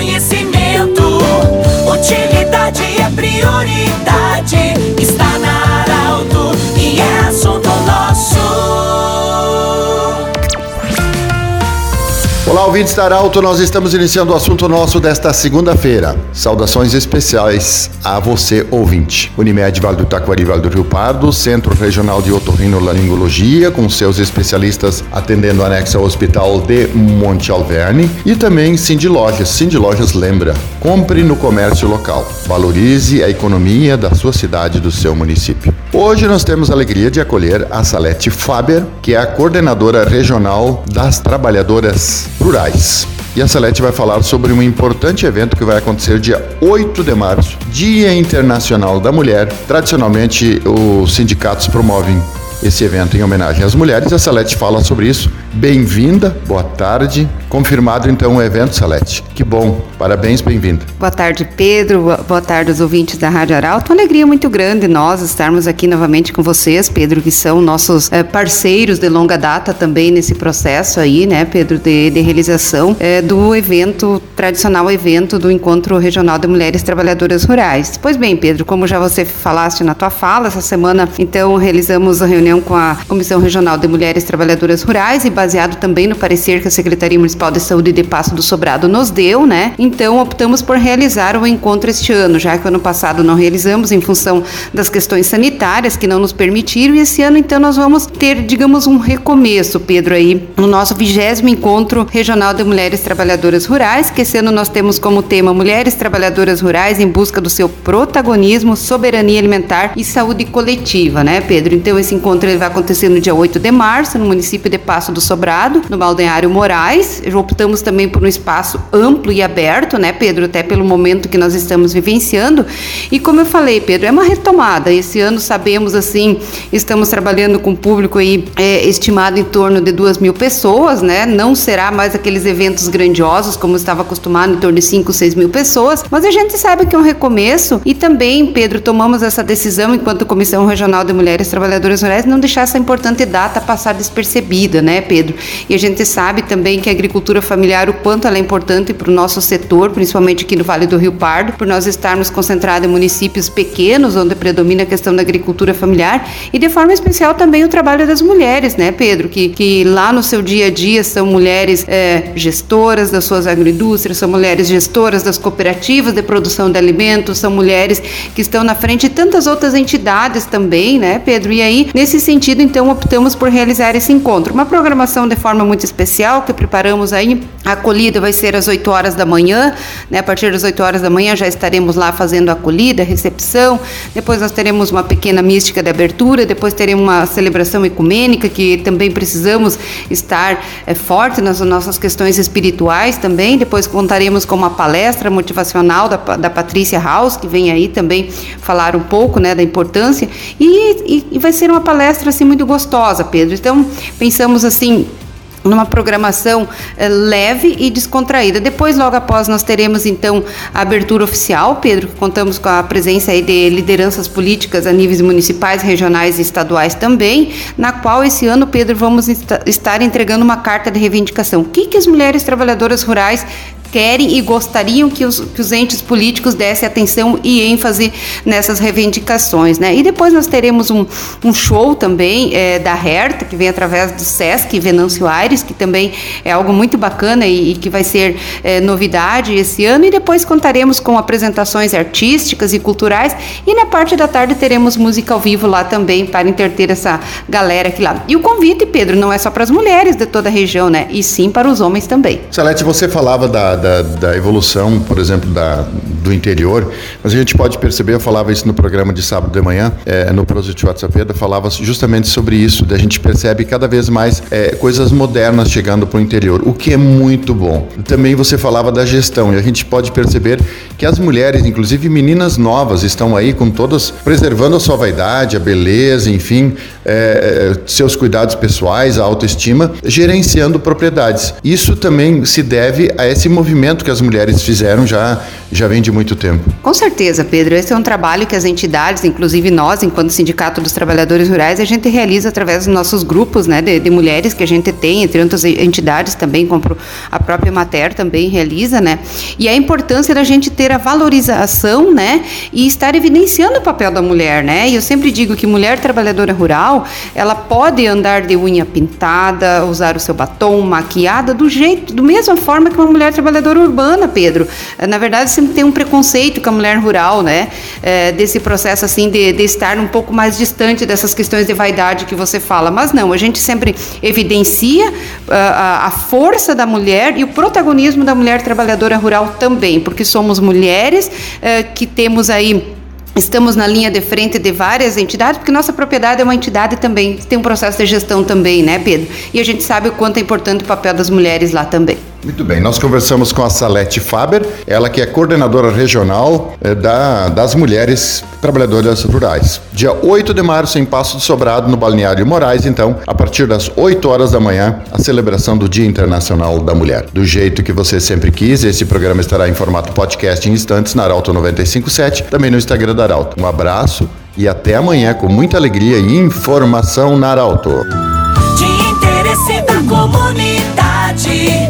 conhecimento. Utilidade Ouvintes da Arauto, nós estamos iniciando o assunto nosso desta segunda-feira. Saudações especiais a você, ouvinte. Unimed Vale do Taquari, Vale do Rio Pardo, Centro Regional de Otorrinolaringologia, com seus especialistas atendendo anexo ao Hospital de Monte Alverne, e também Cindy Lojas. Cindy Lojas lembra, compre no comércio local, valorize a economia da sua cidade do seu município. Hoje nós temos a alegria de acolher a Salete Faber, que é a coordenadora regional das trabalhadoras rurais. E a Salete vai falar sobre um importante evento que vai acontecer dia 8 de março, Dia Internacional da Mulher. Tradicionalmente, os sindicatos promovem esse evento em homenagem às mulheres. A Salete fala sobre isso. Bem-vinda, boa tarde. Confirmado então o evento, Salete. Que bom, parabéns, bem-vinda. Boa tarde, Pedro. Boa tarde aos ouvintes da Rádio Arauto. Uma alegria muito grande nós estarmos aqui novamente com vocês, Pedro, que são nossos é, parceiros de longa data também nesse processo aí, né, Pedro, de, de realização é, do evento, tradicional evento do Encontro Regional de Mulheres Trabalhadoras Rurais. Pois bem, Pedro, como já você falaste na tua fala, essa semana, então, realizamos a reunião com a Comissão Regional de Mulheres Trabalhadoras Rurais e baseado também no parecer que a Secretaria Municipal de Saúde de Passo do Sobrado nos deu, né? Então optamos por realizar o encontro este ano, já que ano passado não realizamos em função das questões sanitárias que não nos permitiram e esse ano então nós vamos ter, digamos, um recomeço, Pedro, aí no nosso vigésimo encontro regional de mulheres trabalhadoras rurais, que esse ano nós temos como tema Mulheres Trabalhadoras Rurais em busca do seu protagonismo, soberania alimentar e saúde coletiva, né, Pedro? Então esse encontro vai acontecer no dia 8 de março, no município de Passo do Sobrado, no Balneário Moraes. Optamos também por um espaço amplo e aberto, né, Pedro? Até pelo momento que nós estamos vivenciando. E como eu falei, Pedro, é uma retomada. Esse ano sabemos assim, estamos trabalhando com um público aí é, estimado em torno de duas mil pessoas, né? Não será mais aqueles eventos grandiosos como estava acostumado, em torno de 5, 6 mil pessoas. Mas a gente sabe que é um recomeço e também, Pedro, tomamos essa decisão enquanto Comissão Regional de Mulheres Trabalhadoras Rurais não deixar essa importante data passar despercebida, né, Pedro? E a gente sabe também que a agricultura familiar, o quanto ela é importante para o nosso setor, principalmente aqui no Vale do Rio Pardo, por nós estarmos concentrados em municípios pequenos, onde predomina a questão da agricultura familiar, e de forma especial também o trabalho das mulheres, né, Pedro? Que, que lá no seu dia a dia são mulheres é, gestoras das suas agroindústrias, são mulheres gestoras das cooperativas de produção de alimentos, são mulheres que estão na frente de tantas outras entidades também, né, Pedro? E aí, nesse sentido, então, optamos por realizar esse encontro. Uma programação de forma muito especial que preparamos aí. A acolhida vai ser às 8 horas da manhã, né? A partir das 8 horas da manhã já estaremos lá fazendo a acolhida, a recepção. Depois nós teremos uma pequena mística de abertura, depois teremos uma celebração ecumênica que também precisamos estar é, forte nas nossas questões espirituais também. Depois contaremos com uma palestra motivacional da, da Patrícia House, que vem aí também falar um pouco, né, da importância. E, e, e vai ser uma palestra assim muito gostosa, Pedro. Então, pensamos assim, numa programação eh, leve e descontraída. Depois, logo após, nós teremos então a abertura oficial, Pedro, que contamos com a presença aí de lideranças políticas a níveis municipais, regionais e estaduais também, na qual esse ano, Pedro, vamos estar entregando uma carta de reivindicação. O que, que as mulheres trabalhadoras rurais querem e gostariam que os, que os entes políticos dessem atenção e ênfase nessas reivindicações. Né? E depois nós teremos um, um show também é, da Herta, que vem através do Sesc Venâncio Aires, que também é algo muito bacana e, e que vai ser é, novidade esse ano. E depois contaremos com apresentações artísticas e culturais. E na parte da tarde teremos música ao vivo lá também para interter essa galera aqui lá. E o convite, Pedro, não é só para as mulheres de toda a região, né? E sim para os homens também. Salete, você falava da, da, da evolução, por exemplo, da, do interior, mas a gente pode perceber, eu falava isso no programa de sábado de manhã, é, no Prosit WhatsApp, falava justamente sobre isso, da gente percebe cada vez mais é, coisas modernas chegando para o interior, o que é muito bom. Também você falava da gestão, e a gente pode perceber que as mulheres, inclusive meninas novas, estão aí com todas, preservando a sua vaidade, a beleza, enfim, é, seus cuidados pessoais, a autoestima, gerenciando propriedades. Isso também se deve a esse movimento movimento que as mulheres fizeram já, já vem de muito tempo. Com certeza, Pedro. Esse é um trabalho que as entidades, inclusive nós, enquanto Sindicato dos Trabalhadores Rurais, a gente realiza através dos nossos grupos né, de, de mulheres que a gente tem, entre outras entidades também, como a própria Mater também realiza, né? E a importância da gente ter a valorização, né? E estar evidenciando o papel da mulher, né? E eu sempre digo que mulher trabalhadora rural, ela pode andar de unha pintada, usar o seu batom, maquiada, do jeito, do mesma forma que uma mulher trabalhadora urbana, Pedro. Na verdade, sempre tem um preconceito com a mulher rural, né? É, desse processo assim de, de estar um pouco mais distante dessas questões de vaidade que você fala. Mas não, a gente sempre evidencia a, ah, a, a força da mulher e o protagonismo da mulher trabalhadora rural também, porque somos mulheres que temos aí Estamos na linha de frente de várias entidades, porque nossa propriedade é uma entidade também, tem um processo de gestão também, né, Pedro? E a gente sabe o quanto é importante o papel das mulheres lá também. Muito bem, nós conversamos com a Salete Faber, ela que é coordenadora regional eh, da, das mulheres trabalhadoras rurais. Dia 8 de março, em Passo do Sobrado, no Balneário Moraes, então, a partir das 8 horas da manhã, a celebração do Dia Internacional da Mulher. Do jeito que você sempre quis, esse programa estará em formato podcast em instantes na Arauto 957, também no Instagram da Arauto. Um abraço e até amanhã com muita alegria e informação na Arauto. De interesse da comunidade.